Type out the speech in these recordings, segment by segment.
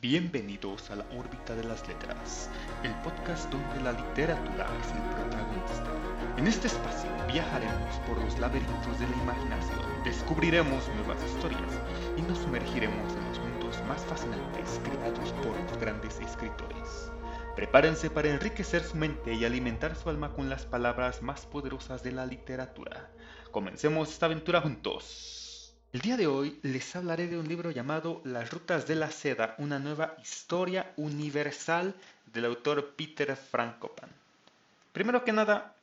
Bienvenidos a la órbita de las letras, el podcast donde la literatura es el protagonista. En este espacio viajaremos por los laberintos de la imaginación, descubriremos nuevas historias y nos sumergiremos en los mundos más fascinantes creados por los grandes escritores. Prepárense para enriquecer su mente y alimentar su alma con las palabras más poderosas de la literatura. Comencemos esta aventura juntos. El día de hoy les hablaré de un libro llamado Las Rutas de la Seda, una nueva historia universal del autor Peter Frankopan. Primero que nada,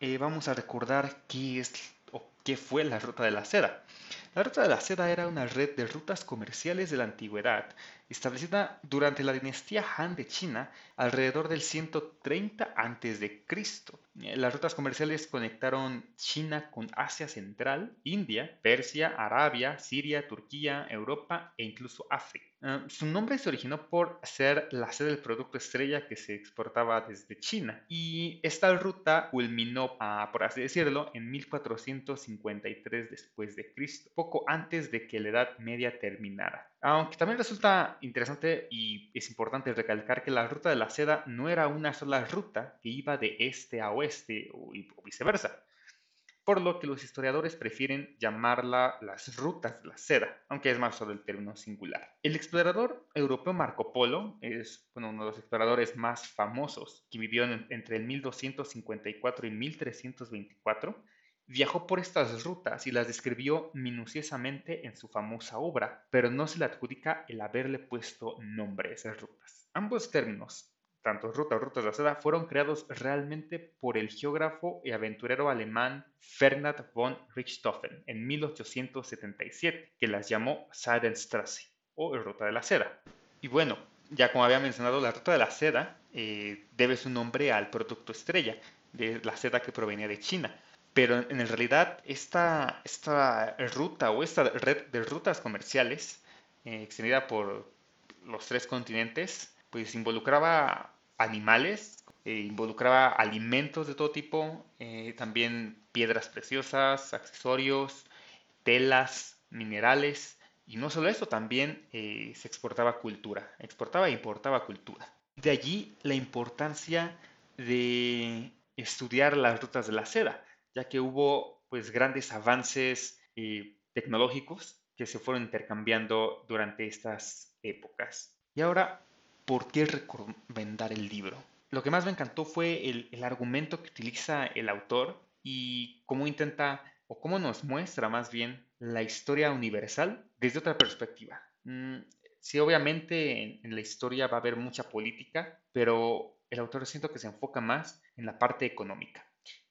eh, vamos a recordar qué es o qué fue la Ruta de la Seda. La Ruta de la Seda era una red de rutas comerciales de la antigüedad, establecida durante la dinastía Han de China alrededor del 130 a.C. Las rutas comerciales conectaron China con Asia Central, India, Persia, Arabia, Siria, Turquía, Europa e incluso África. Ah, su nombre se originó por ser la sede del producto estrella que se exportaba desde China y esta ruta culminó, ah, por así decirlo, en 1453 después de Cristo, poco antes de que la Edad Media terminara. Aunque también resulta interesante y es importante recalcar que la ruta de la seda no era una sola ruta que iba de este a oeste o viceversa por lo que los historiadores prefieren llamarla las rutas de la seda, aunque es más solo el término singular. El explorador europeo Marco Polo es uno de los exploradores más famosos, que vivió entre el 1254 y 1324, viajó por estas rutas y las describió minuciosamente en su famosa obra, pero no se le adjudica el haberle puesto nombre a esas rutas. Ambos términos, tanto ruta o rutas de la seda, fueron creados realmente por el geógrafo y aventurero alemán Ferdinand von Richthofen en 1877, que las llamó Seidenstraße o Ruta de la Seda. Y bueno, ya como había mencionado, la Ruta de la Seda eh, debe su nombre al producto estrella de la seda que provenía de China. Pero en realidad esta, esta ruta o esta red de rutas comerciales eh, extendida por los tres continentes pues involucraba animales, eh, involucraba alimentos de todo tipo, eh, también piedras preciosas, accesorios, telas, minerales, y no solo eso, también se exportaba cultura, exportaba e importaba cultura. De allí la importancia de estudiar las rutas de la seda, ya que hubo pues grandes avances tecnológicos que se fueron intercambiando durante estas épocas. Y ahora por qué recomendar el libro. Lo que más me encantó fue el, argumento que utiliza el autor y cómo intenta, o cómo nos muestra más bien, la historia universal desde otra perspectiva. Mm, sí, obviamente en, la historia va a haber mucha política, pero el autor siento que se enfoca más en la parte económica.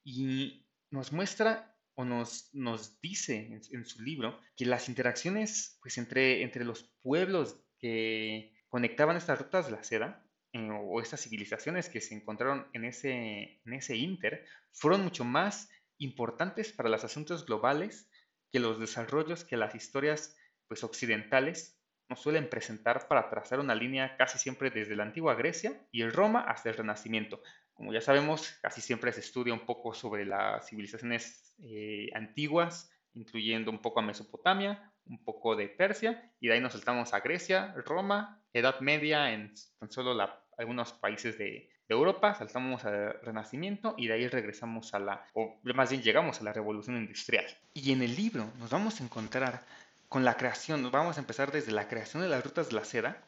Y nos muestra o nos, nos dice en, su libro que las interacciones pues, entre, entre los pueblos que conectaban estas rutas de la seda eh, o estas civilizaciones que se encontraron en ese, en ese inter fueron mucho más importantes para los asuntos globales que los desarrollos que las historias pues, occidentales nos suelen presentar para trazar una línea casi siempre desde la antigua Grecia y el Roma hasta el Renacimiento. Como ya sabemos, casi siempre se estudia un poco sobre las civilizaciones eh, antiguas, incluyendo un poco a Mesopotamia, un poco de Persia, y de ahí nos saltamos a Grecia, Roma, Edad Media en tan solo algunos países de, Europa, saltamos al Renacimiento y de ahí regresamos a la, o más bien llegamos a la Revolución Industrial. Y en el libro nos vamos a encontrar con la creación, nos vamos a empezar desde la creación de las rutas de la seda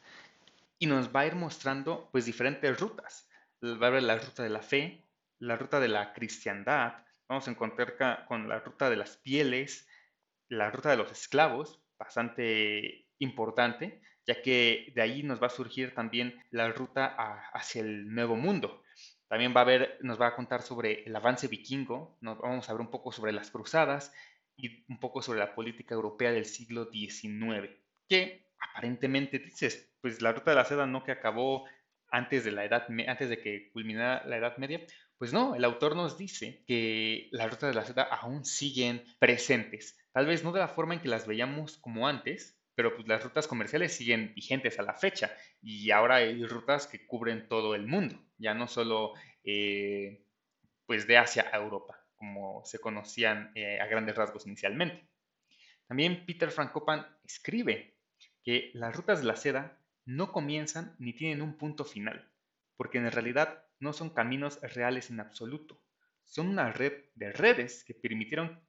y nos va a ir mostrando pues diferentes rutas. Va a haber la ruta de la fe, la ruta de la cristiandad, vamos a encontrar con la ruta de las pieles, la ruta de los esclavos, bastante importante, ya que de ahí nos va a surgir también la ruta hacia el nuevo mundo. También va a ver, nos va a contar sobre el avance vikingo, nos vamos a ver un poco sobre las cruzadas y un poco sobre la política europea del siglo XIX, que aparentemente dices, pues la ruta de la seda no que acabó antes de la edad antes de que culminara la Edad Media, pues no, el autor nos dice que las rutas de la seda aún siguen presentes. Tal vez no de la forma en que las veíamos como antes, pero pues las rutas comerciales siguen vigentes a la fecha y ahora hay rutas que cubren todo el mundo, ya no solo eh, pues de Asia a Europa, como se conocían eh, a grandes rasgos inicialmente. También Peter Frankopan escribe que las rutas de la seda no comienzan ni tienen un punto final, porque en realidad no son caminos reales en absoluto, son una red de redes que permitieron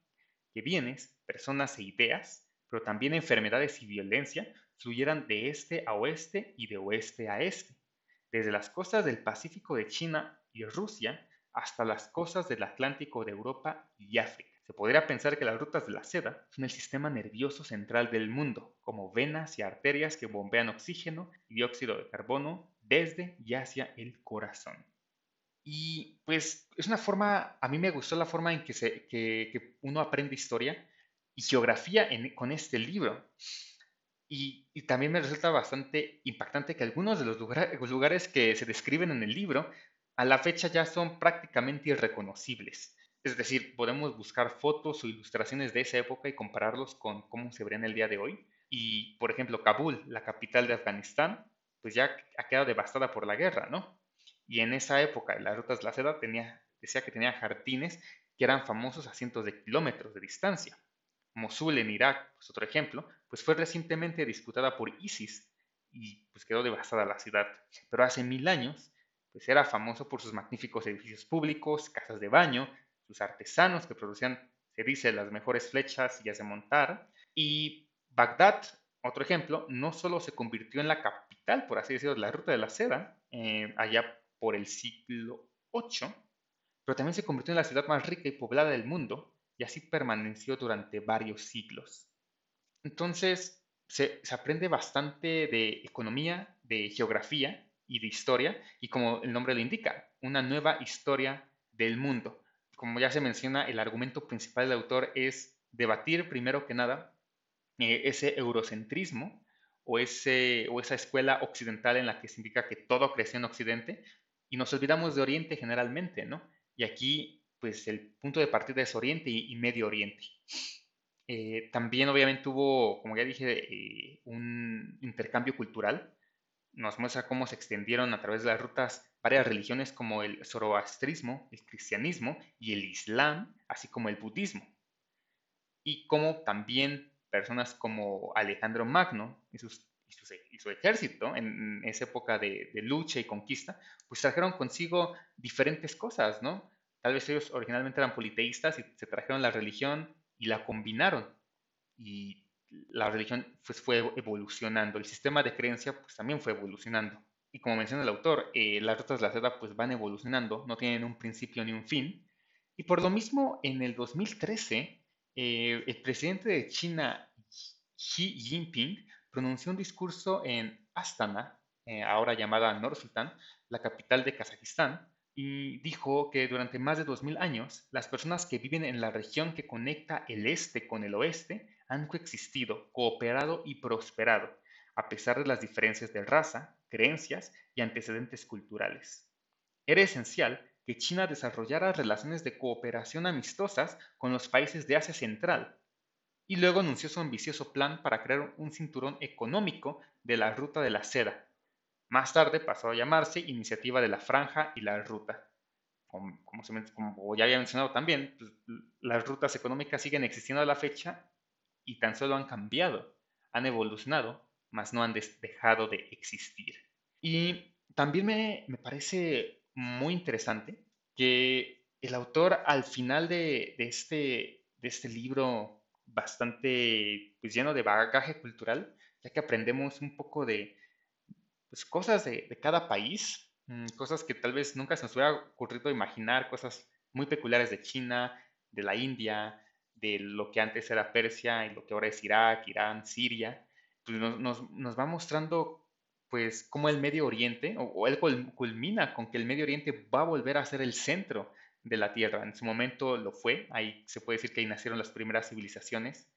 que bienes, personas e ideas, pero también enfermedades y violencia, fluyeran de este a oeste y de oeste a este, desde las costas del Pacífico de China y Rusia hasta las costas del Atlántico de Europa y África. Se podría pensar que las rutas de la seda son el sistema nervioso central del mundo, como venas y arterias que bombean oxígeno y dióxido de carbono desde y hacia el corazón. Y pues es una forma, a mí me gustó la forma en que, se, que, uno aprende historia y geografía con este libro. Y, también me resulta bastante impactante que algunos de los lugares que se describen en el libro a la fecha ya son prácticamente irreconocibles. Es decir, podemos buscar fotos o ilustraciones de esa época y compararlos con cómo se verían el día de hoy. Y, por ejemplo, Kabul, la capital de Afganistán, pues ya ha quedado devastada por la guerra, ¿no? Y en esa época, las rutas de la seda decía que tenía jardines que eran famosos a cientos de kilómetros de distancia. Mosul en Irak, pues otro ejemplo, pues fue recientemente disputada por ISIS y pues quedó devastada la ciudad. Pero hace mil años, pues era famoso por sus magníficos edificios públicos, casas de baño, sus artesanos que producían, se dice, las mejores flechas y de montar. Y Bagdad, otro ejemplo, no solo se convirtió en la capital, por así decirlo, de la ruta de la seda, eh, allá por el siglo VIII, pero también se convirtió en la ciudad más rica y poblada del mundo, y así permaneció durante varios siglos. Entonces, se, se aprende bastante de economía, de geografía y de historia, y como el nombre lo indica, una nueva historia del mundo como ya se menciona, el argumento principal del autor es debatir primero que nada eh, ese eurocentrismo o, esa escuela occidental en la que se indica que todo creció en Occidente y nos olvidamos de Oriente generalmente, ¿no? Y aquí, pues el punto de partida es Oriente y, Medio Oriente. Eh, también obviamente hubo, como ya dije, eh, un intercambio cultural. Nos muestra cómo se extendieron a través de las rutas varias religiones como el zoroastrismo, el cristianismo y el islam, así como el budismo. Y como también personas como Alejandro Magno y, su ejército en, esa época de, lucha y conquista, pues trajeron consigo diferentes cosas, ¿no? Tal vez ellos originalmente eran politeístas y se trajeron la religión y la combinaron. Y la religión pues, fue evolucionando, el sistema de creencia pues también fue evolucionando y como menciona el autor, eh, las rutas de la seda pues van evolucionando, no tienen un principio ni un fin. Y por lo mismo, en el 2013, eh, el presidente de China, Xi Jinping, pronunció un discurso en Astana, eh, ahora llamada Nur-Sultan, la capital de Kazajistán, y dijo que durante más de 2000 años, las personas que viven en la región que conecta el este con el oeste han coexistido, cooperado y prosperado, a pesar de las diferencias de raza, creencias y antecedentes culturales. Era esencial que China desarrollara relaciones de cooperación amistosas con los países de Asia Central, y luego anunció su ambicioso plan para crear un cinturón económico de la Ruta de la Seda. Más tarde pasó a llamarse Iniciativa de la Franja y la Ruta. Como, ya había mencionado también, pues, las rutas económicas siguen existiendo a la fecha y tan solo han cambiado, han evolucionado mas no han dejado de existir. Y también me, parece muy interesante que el autor al final de, este, de este libro bastante pues, lleno de bagaje cultural, ya que aprendemos un poco de pues, cosas de, de, cada país, mm, cosas que tal vez nunca se nos hubiera ocurrido imaginar, cosas muy peculiares de China, de la India, de lo que antes era Persia y lo que ahora es Irak, Irán, Siria. Pues, nos, va mostrando pues cómo el Medio Oriente, o, él culmina con que el Medio Oriente va a volver a ser el centro de la Tierra. En su momento lo fue, ahí se puede decir que ahí nacieron las primeras civilizaciones,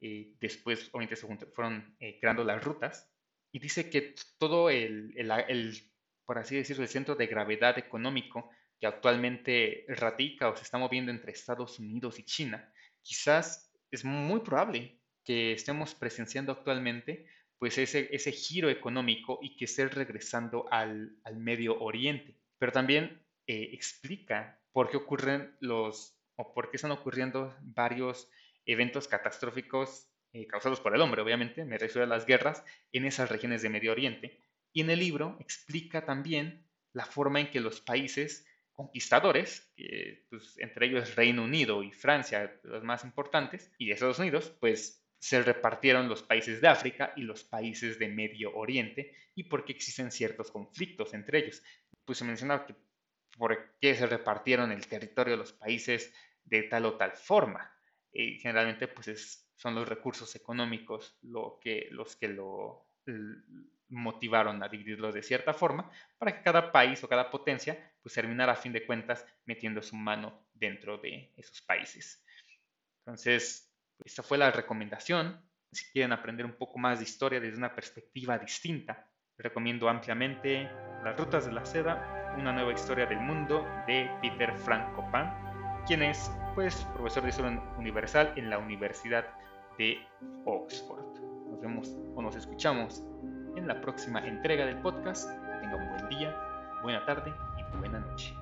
eh, después obviamente se fueron eh, creando las rutas, y dice que todo el, el, el, por así decirlo, el centro de gravedad económico que actualmente radica o se está moviendo entre Estados Unidos y China, quizás es muy probable que estemos presenciando actualmente, pues ese, ese giro económico y que esté regresando al, al Medio Oriente. Pero también eh, explica por qué ocurren los, o por qué están ocurriendo varios eventos catastróficos eh, causados por el hombre, obviamente, me refiero a las guerras en esas regiones de Medio Oriente, Y en el libro explica también la forma en que los países conquistadores, pues, entre ellos Reino Unido y Francia, los más importantes, y Estados Unidos, pues se repartieron los países de África y los países de Medio Oriente y por qué existen ciertos conflictos entre ellos. Pues se mencionaba que por qué se repartieron el territorio de los países de tal o tal forma. Y generalmente pues son los recursos económicos lo que, los que lo motivaron a dividirlo de cierta forma para que cada país o cada potencia pues terminara a fin de cuentas metiendo su mano dentro de esos países. Entonces, esta fue la recomendación. Si quieren aprender un poco más de historia desde una perspectiva distinta, recomiendo ampliamente Las Rutas de la Seda, una nueva historia del mundo de Peter Frank Copin, quien es pues profesor de historia universal en la Universidad de Oxford. Nos vemos o nos escuchamos en la próxima entrega del podcast. Tenga un buen día, buena tarde y buena noche.